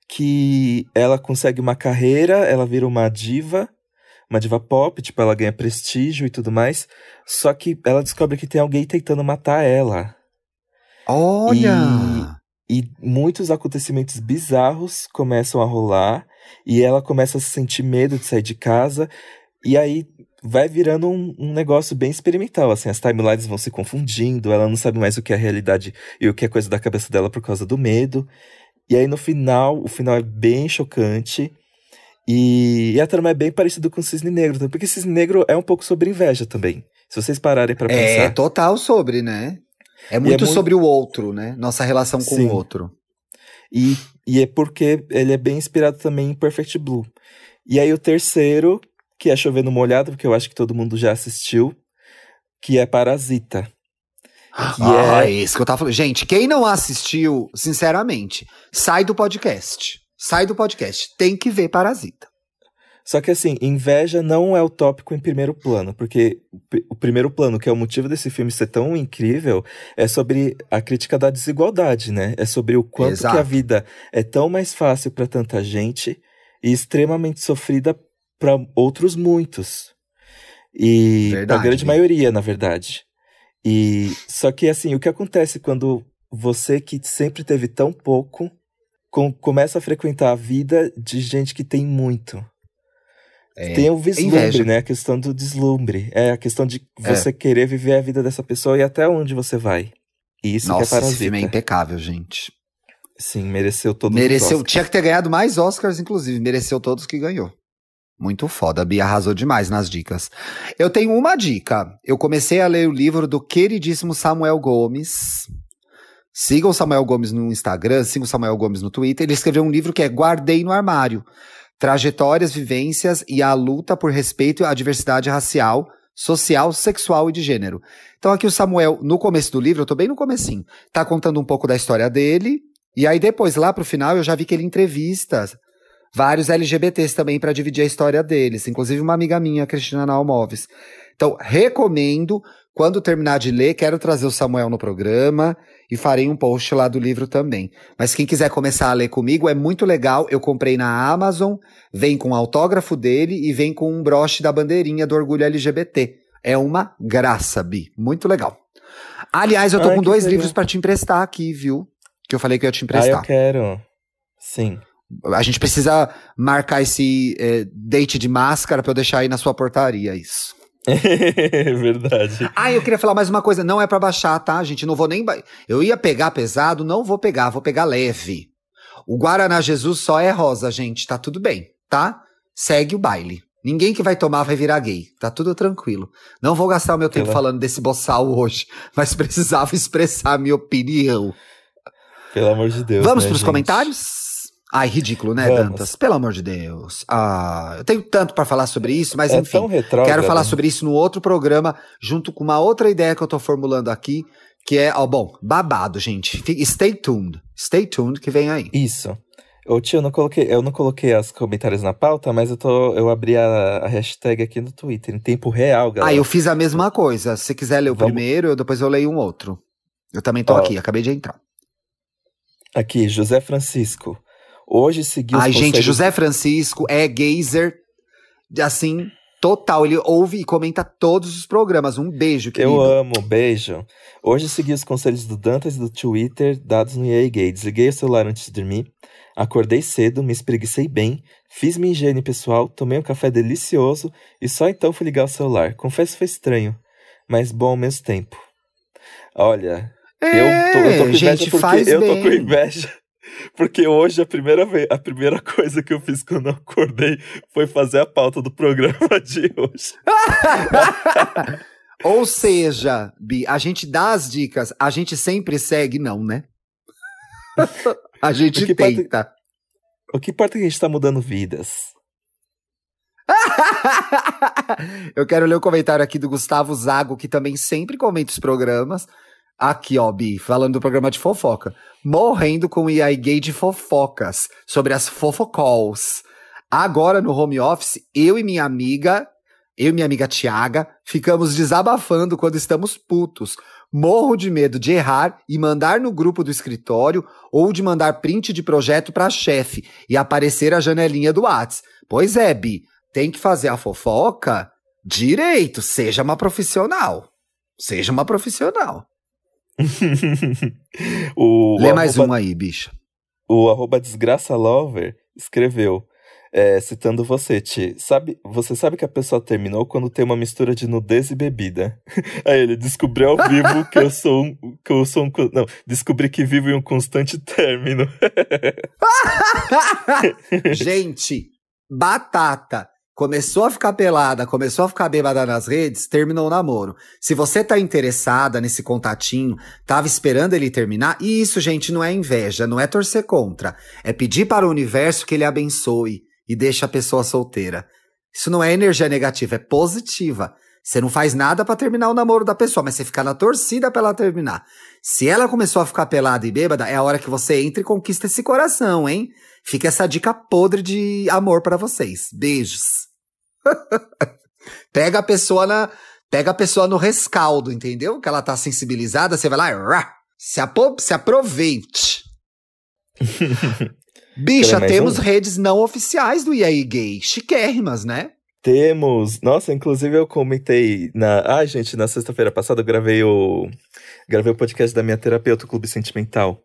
que ela consegue uma carreira, ela vira uma diva, uma diva pop, tipo, ela ganha prestígio e tudo mais. Só que ela descobre que tem alguém tentando matar ela. Olha! E, e muitos acontecimentos bizarros começam a rolar. E ela começa a sentir medo de sair de casa. E aí vai virando um, um, negócio bem experimental, assim, as timelines vão se confundindo, ela não sabe mais o que é realidade e o que é coisa da cabeça dela por causa do medo. E aí no final, o final é bem chocante. E, e a trama é bem parecida com o Cisne Negro, porque Cisne Negro é um pouco sobre inveja também. Se vocês pararem para é, pensar. É total sobre, né? É muito, é muito sobre o outro, né? Nossa relação com Sim. o outro. E, e é porque ele é bem inspirado também em Perfect Blue. E aí o terceiro, que é Chovendo Molhado, porque eu acho que todo mundo já assistiu, que é Parasita. Que ah, é... isso que eu tava falando. Gente, quem não assistiu, sinceramente, sai do podcast. Sai do podcast. Tem que ver Parasita. Só que assim, inveja não é o tópico em primeiro plano, porque o primeiro plano, que é o motivo desse filme ser tão incrível, é sobre a crítica da desigualdade, né? É sobre o quanto Exato. que a vida é tão mais fácil para tanta gente e extremamente sofrida para outros muitos. E a grande maioria, na verdade. E só que assim, o que acontece quando você que sempre teve tão pouco com, começa a frequentar a vida de gente que tem muito. É, Tem o vislumbre, inveja. né? A questão do deslumbre. É a questão de é. você é. querer viver a vida dessa pessoa e até onde você vai. E isso Nossa, que é parasita. esse filme é impecável, gente. Sim, mereceu todos mereceu, os Tinha que ter ganhado mais Oscars, inclusive. Mereceu todos que ganhou. Muito foda. A Bia arrasou demais nas dicas. Eu tenho uma dica. Eu comecei a ler o livro do queridíssimo Samuel Gomes. Sigam o Samuel Gomes no Instagram, sigam o Samuel Gomes no Twitter. Ele escreveu um livro que é Guardei no Armário. Trajetórias, vivências e a luta por respeito à diversidade racial, social, sexual e de gênero. Então aqui o Samuel, no começo do livro, eu tô bem no comecinho, tá contando um pouco da história dele, e aí depois, lá pro final, eu já vi que ele entrevista vários LGBTs também para dividir a história deles, inclusive uma amiga minha, Cristina Nalmoves. Então, recomendo, quando terminar de ler, quero trazer o Samuel no programa e farei um post lá do livro também. Mas quem quiser começar a ler comigo, é muito legal. Eu comprei na Amazon, vem com autógrafo dele e vem com um broche da bandeirinha do orgulho LGBT. É uma graça, Bi. Muito legal. Aliás, eu tô Ai, com dois legal. livros para te emprestar aqui, viu? Que eu falei que eu ia te emprestar. Ah, eu quero. Sim. A gente precisa marcar esse é, date de máscara pra eu deixar aí na sua portaria, isso. (laughs) Verdade. Ah, eu queria falar mais uma coisa. Não é para baixar, tá, gente? Não vou nem. Ba... Eu ia pegar pesado, não vou pegar, vou pegar leve. O Guaraná Jesus só é rosa, gente. Tá tudo bem, tá? Segue o baile. Ninguém que vai tomar vai virar gay. Tá tudo tranquilo. Não vou gastar o meu tempo Pela... falando desse boçal hoje, (laughs) mas precisava expressar a minha opinião. Pelo amor de Deus. Vamos né, pros gente? comentários? Ai, ridículo, né, Vamos. Dantas? Pelo amor de Deus. Ah, eu tenho tanto para falar sobre isso, mas é enfim. Quero falar sobre isso no outro programa, junto com uma outra ideia que eu tô formulando aqui, que é, ó, bom, babado, gente. Stay tuned. Stay tuned que vem aí. Isso. Ô tio, eu não coloquei, eu não coloquei os comentários na pauta, mas eu tô, eu abri a, a hashtag aqui no Twitter, em tempo real, galera. Ah, eu fiz a mesma coisa. Se quiser ler o Vamos... primeiro, depois eu leio um outro. Eu também tô ó, aqui, acabei de entrar. Aqui, José Francisco. Hoje seguiu Ai, gente, José Francisco é gazer, assim, total. Ele ouve e comenta todos os programas. Um beijo, querido. Eu amo, beijo. Hoje segui os conselhos do Dantas e do Twitter dados no EA Gay. Desliguei o celular antes de dormir, acordei cedo, me espreguicei bem, fiz minha higiene pessoal, tomei um café delicioso e só então fui ligar o celular. Confesso que foi estranho, mas bom ao mesmo tempo. Olha, é, eu, tô, eu tô com inveja gente, porque eu tô com inveja porque hoje a primeira vez, a primeira (laughs) coisa que eu fiz quando eu acordei foi fazer a pauta do programa (laughs) de hoje. (laughs) Ou seja, Bi, a gente dá as dicas, a gente sempre segue, não, né? a gente o tenta. Importa, o que importa é que a gente tá mudando vidas. eu quero ler o comentário aqui do Gustavo Zago, que também sempre comenta os programas. Aqui, ó, Bi, falando do programa de fofoca. Morrendo com o EI gay de fofocas, sobre as fofocalls. Agora, no home office, eu e minha amiga, eu e minha amiga Tiaga, ficamos desabafando quando estamos putos. Morro de medo de errar e mandar no grupo do escritório ou de mandar print de projeto pra chefe e aparecer a janelinha do Whats. Pois é, Bi, tem que fazer a fofoca direito, seja uma profissional. Seja uma profissional. (laughs) o, Lê o mais arroba, um aí, bicho. O arroba desgraça lover escreveu, é, citando você, Ti, sabe, você sabe que a pessoa terminou quando tem uma mistura de nudez e bebida. (laughs) Aí ele descobriu ao vivo que eu sou um, que eu sou um, não, descobri que vivo em um constante término. (laughs) Gente, batata começou a ficar pelada, começou a ficar bêbada nas redes, terminou o namoro. Se você tá interessada nesse contatinho, tava esperando ele terminar, e isso, gente, não é inveja, não é torcer contra. É pedir para o universo que ele abençoe e deixe a pessoa solteira. Isso não é energia negativa, é positiva. Você não faz nada para terminar o namoro da pessoa, mas você fica na torcida pra ela terminar. Se ela começou a ficar pelada e bêbada, é a hora que você entra e conquista esse coração, hein? Fica essa dica podre de amor para vocês. Beijos. (laughs) pega a pessoa na. Pega a pessoa no rescaldo, entendeu? Que ela tá sensibilizada, você vai lá, se, apo, se aproveite. (laughs) Bicha, temos um? redes não oficiais do EA Gay, chiquérrimas, né? Temos. Nossa, inclusive eu comentei na. Ah, gente, na sexta-feira passada eu gravei o. Gravei o podcast da minha terapeuta, o Clube Sentimental.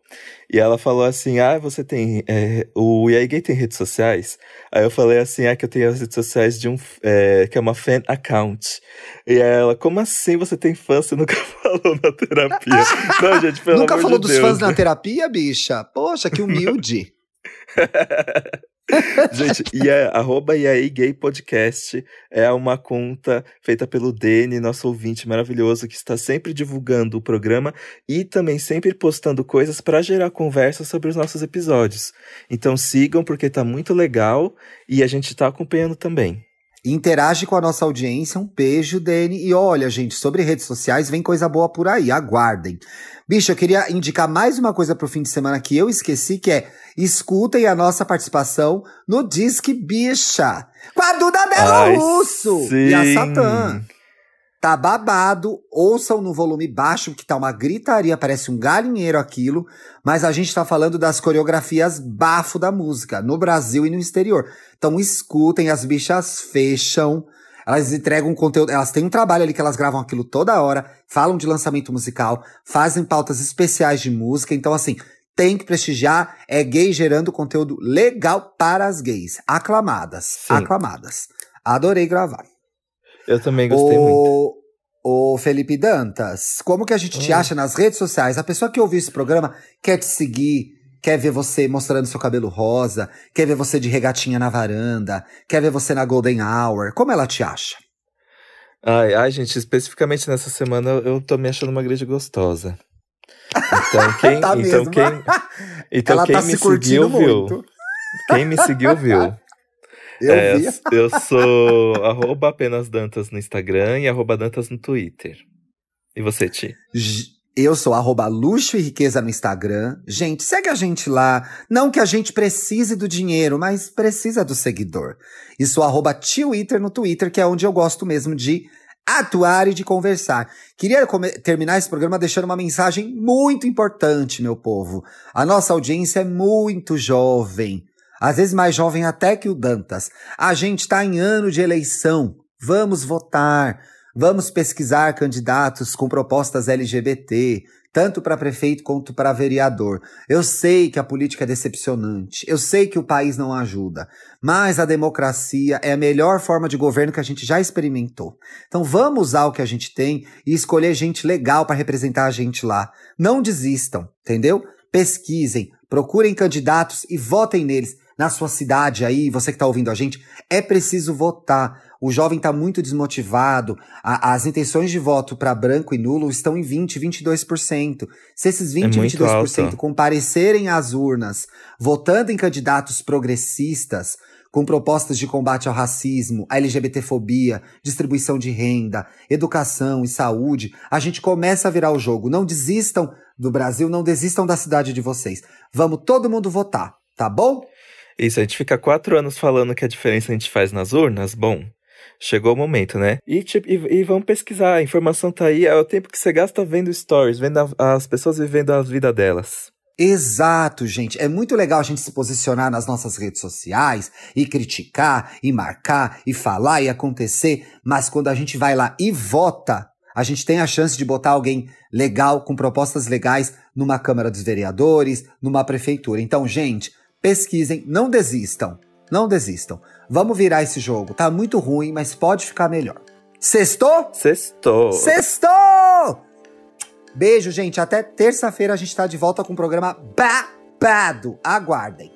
E ela falou assim: Ah, você tem. É, o E aí Gay tem redes sociais? Aí eu falei assim: Ah, que eu tenho as redes sociais de um. É, que é uma fan account. E ela, como assim você tem fã? Você nunca (laughs) falou na terapia. (laughs) Não, gente, pelo Nunca falou de dos Deus. fãs na terapia, bicha? Poxa, que humilde. (laughs) (laughs) Gente, e é arroba e aí gay podcast é uma conta feita pelo Dene, nosso ouvinte maravilhoso, que está sempre divulgando o programa e também sempre postando coisas para gerar conversa sobre os nossos episódios. Então sigam porque tá muito legal e a gente tá acompanhando também. Interage com a nossa audiência. Um beijo, Dani. E olha, gente, sobre redes sociais, vem coisa boa por aí. Aguardem. Bicho, eu queria indicar mais uma coisa pro fim de semana que eu esqueci, que é escutem a nossa participação no Disque Bicha. Com a Duda Delo Ai, Russo e a. Satã. Tá babado, ouçam no volume baixo, que tá uma gritaria, parece um galinheiro aquilo, mas a gente tá falando das coreografias bafo da música, no Brasil e no exterior. Então escutem, as bichas fecham, elas entregam conteúdo, elas têm um trabalho ali que elas gravam aquilo toda hora, falam de lançamento musical, fazem pautas especiais de música, então assim, tem que prestigiar, é gay gerando conteúdo legal para as gays, aclamadas, Sim. aclamadas. Adorei gravar. Eu também gostei muito. Ô, Felipe Dantas, como que a gente te Oi. acha nas redes sociais? A pessoa que ouviu esse programa quer te seguir, quer ver você mostrando seu cabelo rosa, quer ver você de regatinha na varanda, quer ver você na Golden Hour. Como ela te acha? Ai, ai, gente, especificamente nessa semana eu- tô me achando uma grande gostosa. Então (laughs) quem, Tá então quem, (laughs) então ela quem tá me se curtindo seguiu viu. muito. Quem me seguiu viu. (laughs) Eu É, eu sou (laughs) arroba apenas Dantas no Instagram e arroba Dantas no Twitter. E você, Ti? Eu sou arroba luxo e riqueza no Instagram. Gente, segue a gente lá. Não que a gente precise do dinheiro, mas precisa do seguidor. E sou arroba Twitter no Twitter, que é onde eu gosto mesmo de atuar e de conversar. Queria terminar esse programa deixando uma mensagem muito importante, meu povo. A nossa audiência é muito jovem. Às vezes mais jovem até que o Dantas. A gente está em ano de eleição. Vamos votar. Vamos pesquisar candidatos com propostas LGBT, tanto para prefeito quanto para vereador. Eu sei que a política é decepcionante, eu sei que o país não ajuda, mas a democracia é a melhor forma de governo que a gente já experimentou. Então vamos usar o que a gente tem e escolher gente legal para representar a gente lá. Não desistam, entendeu? Pesquisem, procurem candidatos e votem neles. Na sua cidade aí, você que está ouvindo a gente, é preciso votar. O jovem está muito desmotivado. A- as intenções de voto para branco e nulo estão em 20, 22%. Se esses 20, É muito 22% alto. comparecerem às urnas, votando em candidatos progressistas, com propostas de combate ao racismo, à LGBTfobia, distribuição de renda, educação e saúde, a gente começa a virar o jogo. Não desistam do Brasil, não desistam da cidade de vocês. Vamos todo mundo votar, tá bom? Isso, a gente fica quatro anos falando que a diferença a gente faz nas urnas. Bom, chegou o momento, né? E, tipo, e, e vamos pesquisar. A informação tá aí. É o tempo que você gasta vendo stories, vendo a- as pessoas vivendo a vida delas. Exato, gente. É muito legal a gente se posicionar nas nossas redes sociais e criticar, e marcar, e falar e acontecer, mas quando a gente vai lá e vota, a gente tem a chance de botar alguém legal, com propostas legais, numa Câmara dos Vereadores, numa prefeitura. Então, gente, pesquisem, não desistam. Não desistam. Vamos virar esse jogo. Tá muito ruim, mas pode ficar melhor. Sextou? Sextou. Sextou! Beijo, gente. Até terça-feira a gente tá de volta com o programa babado. Aguardem.